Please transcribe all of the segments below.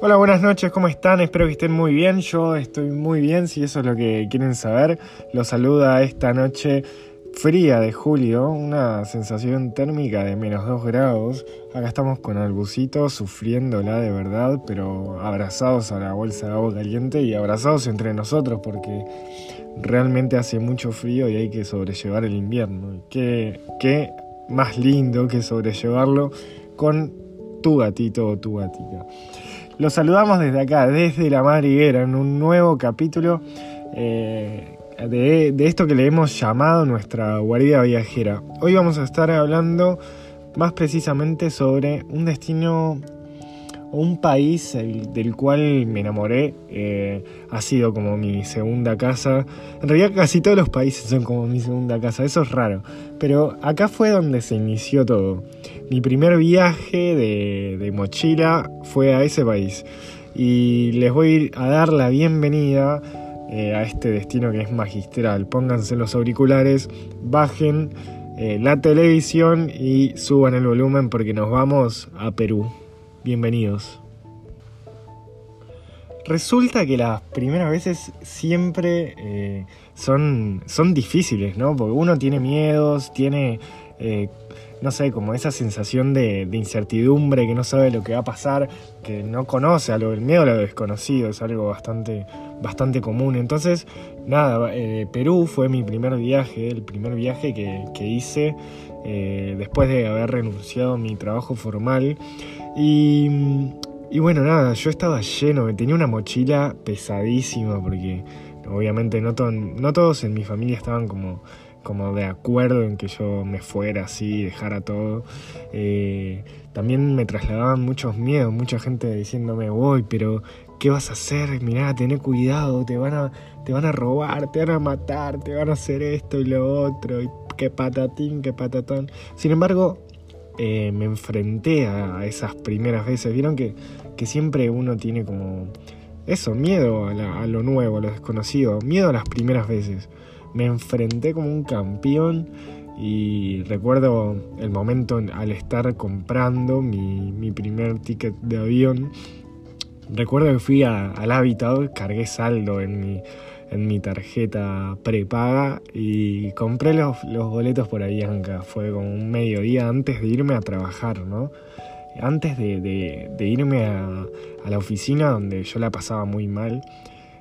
Hola, buenas noches, ¿cómo están? Espero que estén muy bien. Yo estoy muy bien, si eso es lo que quieren saber. Los saluda esta noche fría de julio, una sensación térmica de menos 2 grados. Acá estamos con Albucito sufriéndola de verdad, pero abrazados a la bolsa de agua caliente y abrazados entre nosotros porque realmente hace mucho frío y hay que sobrellevar el invierno. Qué, qué más lindo que sobrellevarlo con tu gatito o tu gatita. Los saludamos desde acá, desde la madriguera, en un nuevo capítulo eh, de, de, esto que le hemos llamado nuestra guarida viajera. Hoy vamos a estar hablando más precisamente sobre un destino un país del cual me enamoré, eh, ha sido como mi segunda casa. En realidad casi todos los países son como mi segunda casa, eso es raro. Pero acá fue donde se inició todo. Mi primer viaje de, mochila fue a ese país. Y les voy a dar la bienvenida eh, a este destino que es magistral. Pónganse los auriculares, bajen eh, la televisión y suban el volumen porque nos vamos a Perú. Bienvenidos. Resulta que las primeras veces siempre eh, son, son difíciles, ¿no? Porque uno tiene miedos, tiene, no sé, como esa sensación de, incertidumbre, que no sabe lo que va a pasar, que no conoce, a lo, el miedo a lo desconocido es algo bastante, bastante común. Entonces, nada, eh, Perú fue mi primer viaje, el primer viaje que, que hice después de haber renunciado a mi trabajo formal. Y, y bueno, nada, yo estaba lleno, tenía una mochila pesadísima porque obviamente no, no todos en mi familia estaban como, como de acuerdo en que yo me fuera así, dejara todo. Eh, también me trasladaban muchos miedos, mucha gente diciéndome, voy, pero ¿qué vas a hacer? Mirá, tené cuidado, te van, a, te van a robar, te van a matar, te van a hacer esto y lo otro, y qué patatín, qué patatón. Sin embargo, eh, me enfrenté a, esas primeras veces. Vieron que, que siempre uno tiene como eso, miedo a, lo nuevo, a lo desconocido, miedo a las primeras veces. Me enfrenté como un campeón y recuerdo el momento al estar comprando mi, mi primer ticket de avión. Recuerdo que fui al Habitat, cargué saldo en mi en mi tarjeta prepaga y compré los, los boletos por Avianca. Fue como un mediodía antes de irme a trabajar, ¿no? Antes de, irme a, la oficina donde yo la pasaba muy mal,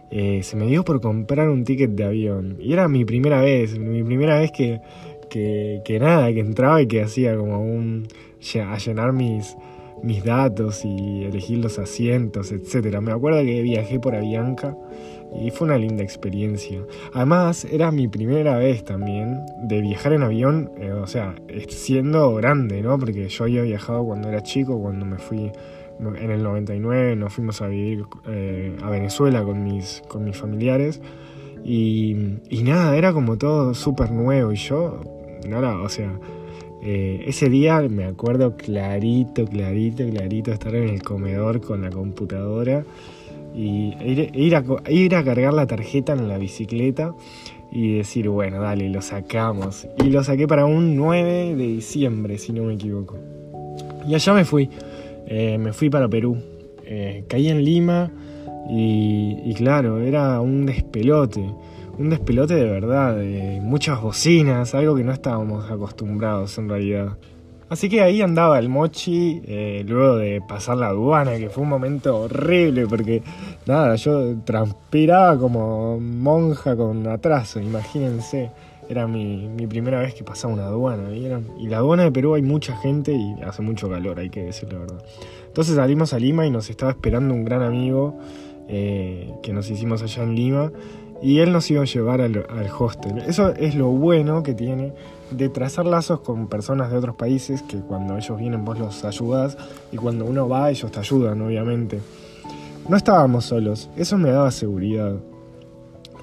eh, se me dio por comprar un ticket de avión. Y era mi primera vez, mi primera vez que, que, nada, que entraba y que hacía como un... a llenar mis, mis datos y elegir los asientos, etc. Me acuerdo que viajé por Avianca y fue una linda experiencia. Además, era mi primera vez también de viajar en avión, eh, o sea, siendo grande, ¿no? Porque yo había viajado cuando era chico, cuando me fui en el 99, nos fuimos a vivir eh, a Venezuela con mis, con mis familiares. Y, y nada, era como todo súper nuevo. Y yo, nada, o sea, eh, ese día me acuerdo clarito, clarito, clarito estar en el comedor con la computadora y ir, a, ir a cargar la tarjeta en la bicicleta y decir, bueno, dale, lo sacamos. Y lo saqué para un 9 de diciembre, si no me equivoco. Y allá me fui, eh, me fui para Perú. Eh, caí en Lima y, claro, era un despelote. Un despelote de verdad, de muchas bocinas, algo que no estábamos acostumbrados en realidad. Así que ahí andaba el mochi, eh, luego de pasar la aduana, que fue un momento horrible, porque nada, yo transpiraba como monja con atraso, imagínense. Era mi, primera vez que pasaba una aduana, ¿vieron? Y la aduana de Perú hay mucha gente y hace mucho calor, hay que decir la verdad. Entonces salimos a Lima y nos estaba esperando un gran amigo eh, que nos hicimos allá en Lima y él nos iba a llevar al, al hostel. Eso es lo bueno que tiene de trazar lazos con personas de otros países que cuando ellos vienen vos los ayudás y cuando uno va ellos te ayudan, obviamente. No estábamos solos, eso me daba seguridad.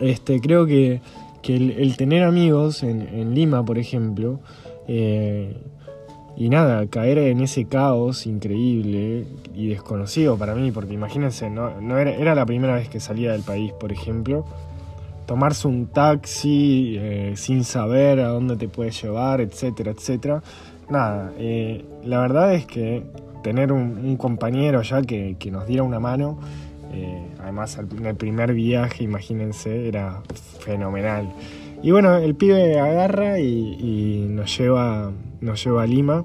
Este, creo que, el, tener amigos en, Lima, por ejemplo, eh, y nada, caer en ese caos increíble y desconocido para mí, porque imagínense, no, no era, la primera vez que salía del país, por ejemplo, tomarse un taxi eh, sin saber a dónde te puede llevar, etcétera, etcétera. Nada, eh, la verdad es que tener un, compañero ya que, nos diera una mano. Eh, además, en el primer viaje, imagínense, era fenomenal. Y bueno, el pibe agarra y, nos, lleva, nos lleva a Lima,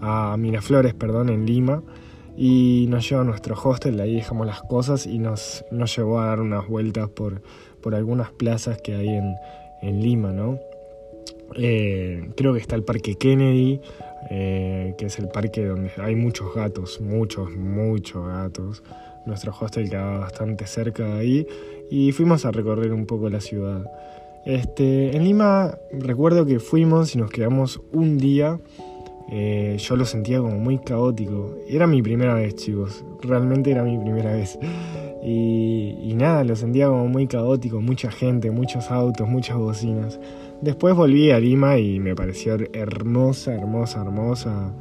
a Miraflores, perdón, en Lima, y nos lleva a nuestro hostel, ahí dejamos las cosas y nos, nos llevó a dar unas vueltas por, por algunas plazas que hay en, en Lima, ¿no? Eh, creo que está el Parque Kennedy, eh, que es el parque donde hay muchos gatos, muchos, muchos gatos. Nuestro hostel quedaba bastante cerca de ahí y fuimos a recorrer un poco la ciudad. Este, en Lima recuerdo que fuimos y nos quedamos un día. Eh, yo lo sentía como muy caótico. Era mi primera vez, chicos. Realmente era mi primera vez. Y, y nada, lo sentía como muy caótico. Mucha gente, muchos autos, muchas bocinas. Después volví a Lima y me pareció hermosa, hermosa, hermosa.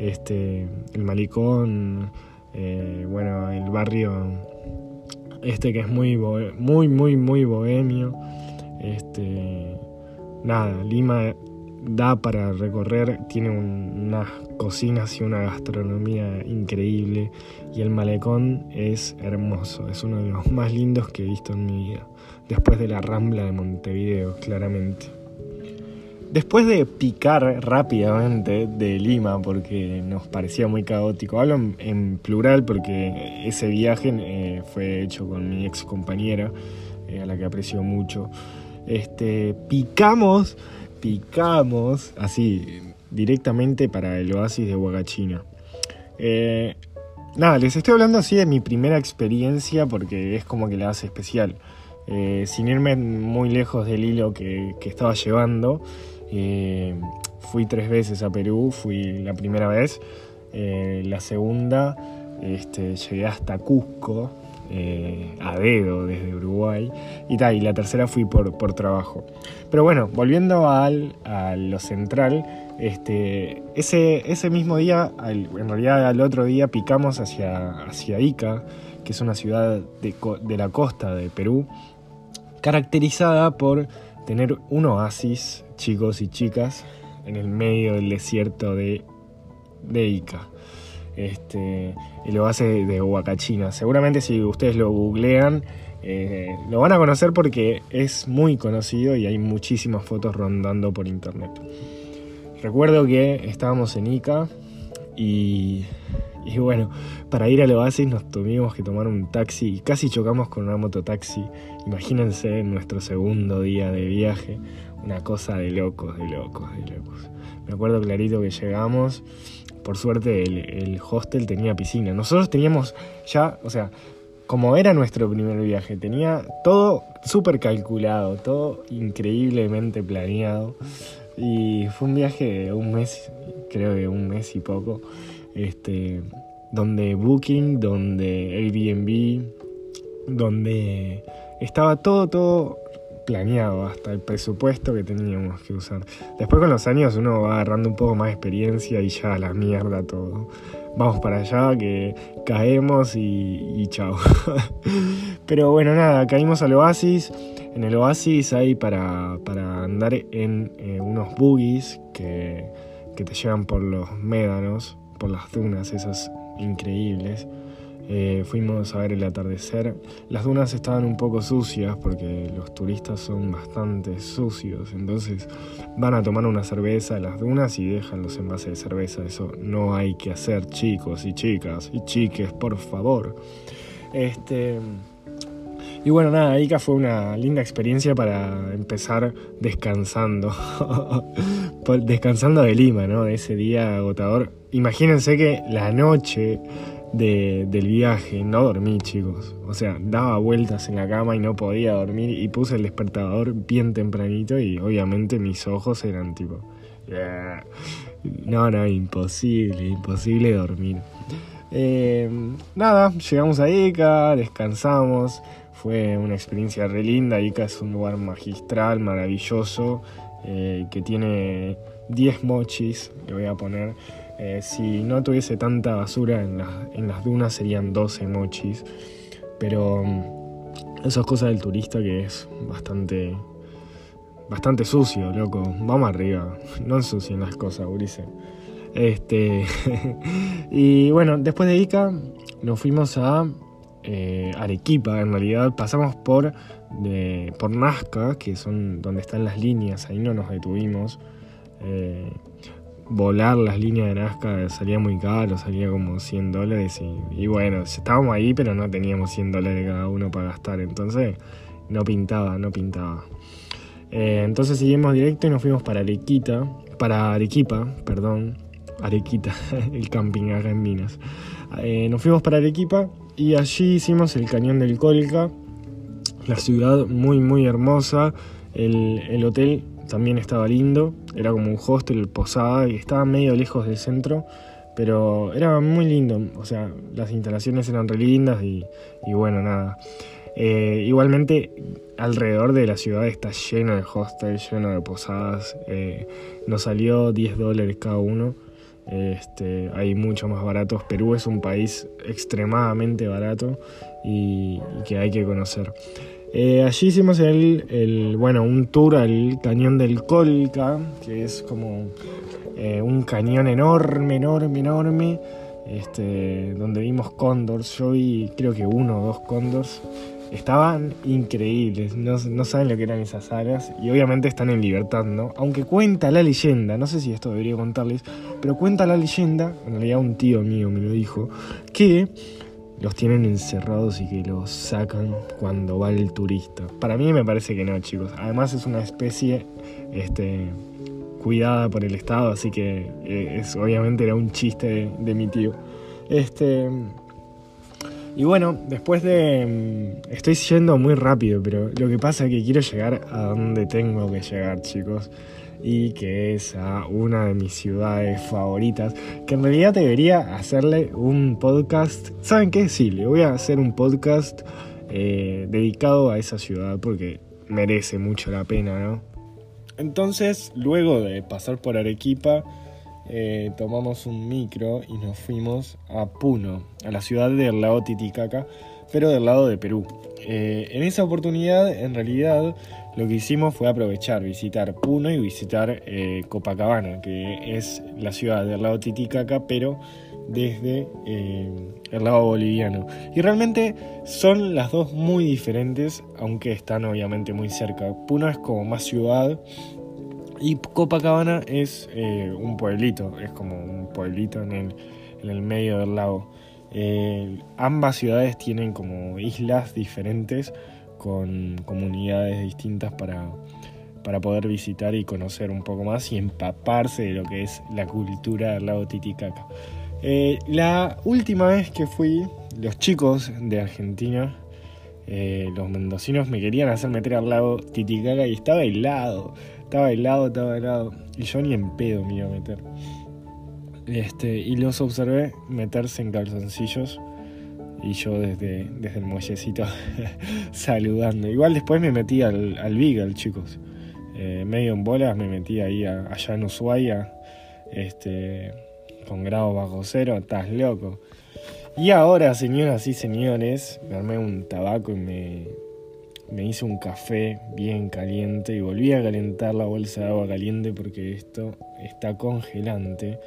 Este, el malicón, eh, bueno, el barrio este que es muy, muy, muy, muy bohemio. Este, nada, Lima da para recorrer, tiene unas cocinas y una gastronomía increíble y el malecón es hermoso, es uno de los más lindos que he visto en mi vida después de la Rambla de Montevideo, claramente. Después de picar rápidamente de Lima, porque nos parecía muy caótico, hablo en, plural porque ese viaje eh, fue hecho con mi ex compañera, eh, a la que aprecio mucho. Este, picamos, picamos, así, directamente para el oasis de Huagachina. Eh, nada, les estoy hablando así de mi primera experiencia porque es como que la hace especial. Eh, sin irme muy lejos del hilo que, estaba llevando. Eh, fui tres veces a Perú, fui la primera vez, eh, la segunda este, llegué hasta Cusco, a dedo desde Uruguay, y, tal, y la tercera fui por, por trabajo. Pero bueno, volviendo al, a lo central, este, ese, ese mismo día, en realidad al otro día, picamos hacia, hacia Ica, que es una ciudad de, de la costa de Perú, caracterizada por tener un oasis, chicos y chicas, en el medio del desierto de, de Ica. Este, el oasis de Huacachina. Seguramente si ustedes lo googlean, eh, lo van a conocer porque es muy conocido y hay muchísimas fotos rondando por internet. Recuerdo que estábamos en Ica y y bueno, para ir al oasis nos tuvimos que tomar un taxi y casi chocamos con una mototaxi. Imagínense nuestro segundo día de viaje, una cosa de locos, de locos, de locos. Me acuerdo clarito que llegamos, por suerte el, hostel tenía piscina. Nosotros teníamos ya, o sea, como era nuestro primer viaje, tenía todo súper calculado, todo increíblemente planeado. Y fue un viaje de un mes, creo que un mes y poco este, donde Booking, donde Airbnb, donde estaba todo, todo planeado, hasta el presupuesto que teníamos que usar. Después con los años uno va agarrando un poco más de experiencia y ya la mierda todo. Vamos para allá, que caemos y, chao. Pero bueno, nada, caímos al oasis. En el oasis hay para, para andar en eh, unos buggies que, que te llevan por los médanos por las dunas esas increíbles. Eh, fuimos a ver el atardecer. Las dunas estaban un poco sucias porque los turistas son bastante sucios. Entonces van a tomar una cerveza a las dunas y dejan los envases de cerveza. Eso no hay que hacer, chicos y chicas y chiques, por favor. Este. Y bueno, nada, Ica fue una linda experiencia para empezar descansando. descansando de Lima, ¿no? De ese día agotador. Imagínense que la noche del viaje no dormí, chicos. O sea, daba vueltas en la cama y no podía dormir. Y puse el despertador bien tempranito y obviamente mis ojos eran tipo. No, no, imposible, imposible dormir. Eh, nada, llegamos a Ica, descansamos. Fue una experiencia re linda. Ica es un lugar magistral, maravilloso, eh, que tiene 10 mochis, le voy a poner. Eh, si no tuviese tanta basura en, en, las dunas serían 12 mochis. Pero mm, eso es cosa del turista que es bastante, bastante sucio, loco. Vamos arriba, no ensucien las cosas, Urice. Este, y bueno, después de Ica nos fuimos a eh, Arequipa, en realidad pasamos por, por Nazca, que son donde están las líneas, ahí no nos detuvimos. Eh, volar las líneas de Nazca salía muy caro, salía como 100 dólares y, bueno, estábamos ahí pero no teníamos 100 dólares cada uno para gastar, entonces no pintaba, no pintaba. Eh, entonces seguimos directo y nos fuimos para Arequita, para Arequipa, perdón, Arequita, el camping acá en Minas. Eh, nos fuimos para Arequipa y allí hicimos el cañón del Colca, la ciudad muy muy hermosa, el, el hotel también estaba lindo, era como un hostel, posada, y estaba medio lejos del centro, pero era muy lindo, o sea, las instalaciones eran re lindas y, bueno, nada. Eh, igualmente, alrededor de la ciudad está lleno de hostels, lleno de posadas, eh, nos salió 10 dólares cada uno. Este, hay mucho más baratos. Perú es un país extremadamente barato y que hay que conocer. Eh, allí hicimos el, bueno, un tour al cañón del Colca, que es como eh, un cañón enorme, enorme, enorme, este, donde vimos cóndors. Yo vi creo que uno o dos cóndors. Estaban increíbles, no, no, saben lo que eran esas alas y obviamente están en libertad, ¿no? Aunque cuenta la leyenda, no sé si esto debería contarles, pero cuenta la leyenda, en realidad un tío mío me lo dijo, que los tienen encerrados y que los sacan cuando va el turista. Para mí me parece que no, chicos. Además es una especie este, cuidada por el Estado, así que eh, es, obviamente era un chiste de, mi tío. Este, y bueno, después de... Mm, estoy yendo muy rápido, pero lo que pasa es que quiero llegar a donde tengo que llegar, chicos y que es a una de mis ciudades favoritas, que en realidad debería hacerle un podcast. ¿Saben qué? Sí, le voy a hacer un podcast eh, dedicado a esa ciudad porque merece mucho la pena, ¿no? Entonces, luego de pasar por Arequipa, eh, tomamos un micro y nos fuimos a Puno, a la ciudad del lago Titicaca, pero del lado de Perú. Eh, en esa oportunidad, en realidad, lo que hicimos fue aprovechar, visitar Puno y visitar eh, Copacabana, que es la ciudad del lado Titicaca, pero desde el lado boliviano. Y realmente son las dos muy diferentes, aunque están obviamente muy cerca. Puno es como más ciudad y Copacabana es eh, un pueblito, es como un pueblito en el, en el medio del lago. ambas ciudades tienen como islas diferentes con comunidades distintas para, para poder visitar y conocer un poco más y empaparse de lo que es la cultura del lago Titicaca. Eh, la última vez que fui, los chicos de Argentina, eh, los mendocinos, me querían hacer meter al lago Titicaca y estaba helado, estaba helado, estaba helado. Y yo ni en pedo me iba a meter. Este, y los observé meterse en calzoncillos y yo desde, desde el muellecito saludando. Igual después me metí al, al Beagle, chicos. Eh, medio en bolas me metí ahí allá en Ushuaia, este, con grado bajo cero, estás loco. Y ahora, señoras y señores, me armé un tabaco y me, me hice un café bien caliente y volví a calentar la bolsa de agua caliente porque esto está congelante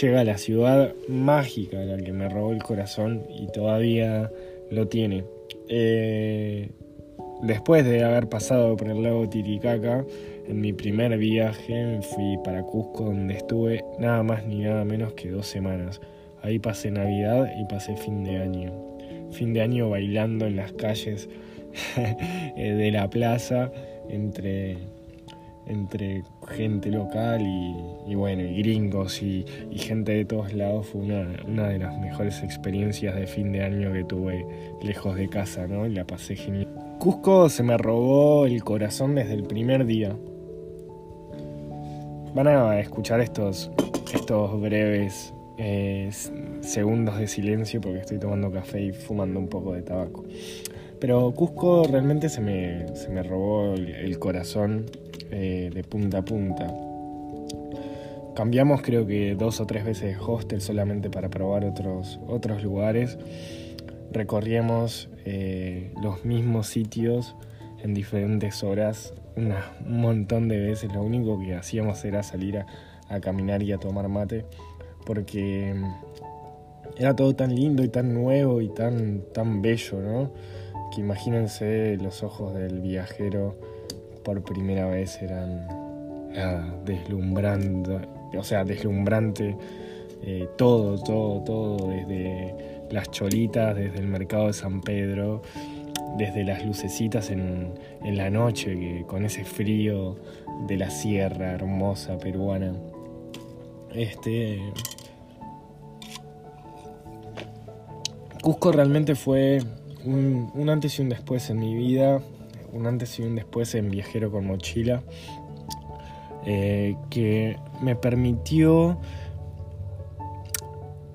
llega a la ciudad mágica, la que me robó el corazón y todavía lo tiene. Eh, después de haber pasado por el lago Titicaca, en mi primer viaje fui para Cusco donde estuve nada más ni nada menos que dos semanas. Ahí pasé Navidad y pasé fin de año. Fin de año bailando en las calles de la plaza entre entre gente local y, bueno, gringos y, gente de todos lados fue una, de las mejores experiencias de fin de año que tuve lejos de casa, ¿no? Y la pasé genial. Cusco se me robó el corazón desde el primer día. Van a escuchar estos, estos breves eh, segundos de silencio porque estoy tomando café y fumando un poco de tabaco. Pero Cusco realmente se me, se me robó el corazón eh, de punta a punta. Cambiamos creo que dos o tres veces de hostel solamente para probar otros, otros lugares. Recorríamos eh, los mismos sitios en diferentes horas, un montón de veces. Lo único que hacíamos era salir a, a caminar y a tomar mate, porque era todo tan lindo y tan nuevo y tan, tan bello, ¿no? Que imagínense los ojos del viajero por primera vez eran nada, deslumbrando, o sea, deslumbrante eh, todo, todo, todo, desde las cholitas, desde el mercado de San Pedro, desde las lucecitas en, en la noche, que, con ese frío de la sierra hermosa peruana. Este. Cusco realmente fue un, un, antes y un después en mi vida, un antes y un después en Viajero con Mochila, eh, que me permitió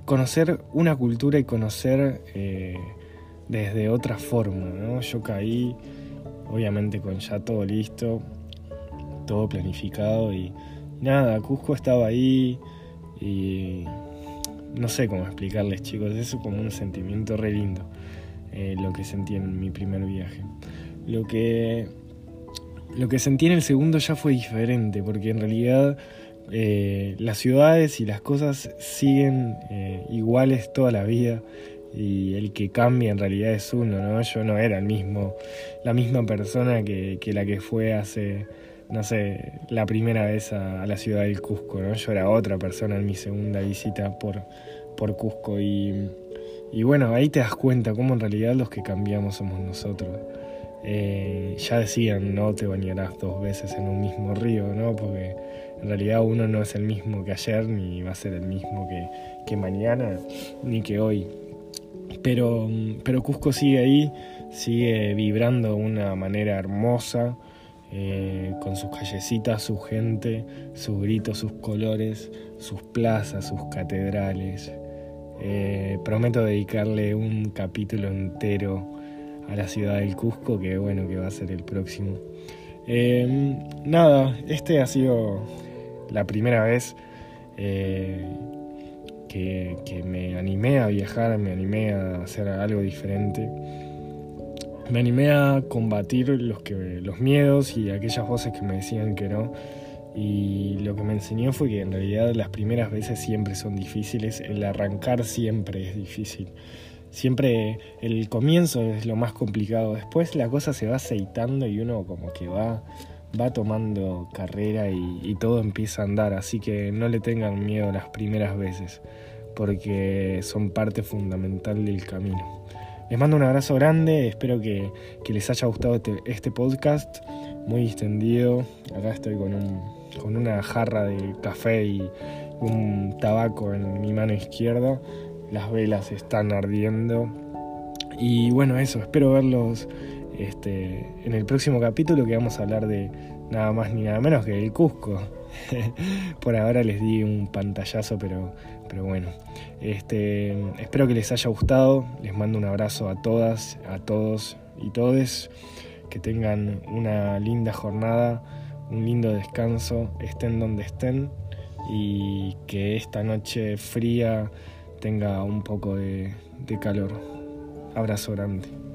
conocer una cultura y conocer eh, desde otra forma. ¿no? Yo caí, obviamente con ya todo listo, todo planificado y nada, Cusco estaba ahí y no sé cómo explicarles chicos, eso como un sentimiento re lindo, eh, lo que sentí en mi primer viaje. Lo que, lo que sentí en el segundo ya fue diferente, porque en realidad eh, las ciudades y las cosas siguen eh, iguales toda la vida y el que cambia en realidad es uno, ¿no? Yo no era el mismo, la misma persona que, que la que fue hace, no sé, la primera vez a, la ciudad del Cusco, ¿no? Yo era otra persona en mi segunda visita por, por Cusco y, y bueno, ahí te das cuenta cómo en realidad los que cambiamos somos nosotros. Eh, ya decían, no te bañarás dos veces en un mismo río, ¿no? Porque en realidad uno no es el mismo que ayer, ni va a ser el mismo que, que mañana, ni que hoy. Pero, pero Cusco sigue ahí, sigue vibrando de una manera hermosa, eh, con sus callecitas, su gente, sus gritos, sus colores, sus plazas, sus catedrales. Eh, prometo dedicarle un capítulo entero a la ciudad del Cusco, que bueno, que va a ser el próximo. Eh, nada, este ha sido la primera vez eh, que, que, me animé a viajar, me animé a hacer algo diferente. Me animé a combatir los, que, los miedos y aquellas voces que me decían que no. Y lo que me enseñó fue que en realidad las primeras veces siempre son difíciles, el arrancar siempre es difícil. Siempre el comienzo es lo más complicado, después la cosa se va aceitando y uno como que va, va tomando carrera y, y todo empieza a andar, así que no le tengan miedo las primeras veces, porque son parte fundamental del camino. Les mando un abrazo grande, espero que, que les haya gustado este, este, podcast, muy extendido. Acá estoy con, un, con una jarra de café y un tabaco en mi mano izquierda las velas están ardiendo. Y bueno, eso, espero verlos este, en el próximo capítulo que vamos a hablar de nada más ni nada menos que del Cusco. Por ahora les di un pantallazo, pero, pero bueno. Este, espero que les haya gustado. Les mando un abrazo a todas, a todos y todes. Que tengan una linda jornada, un lindo descanso, estén donde estén. Y que esta noche fría tenga un poco de, de calor. Abrazo grande.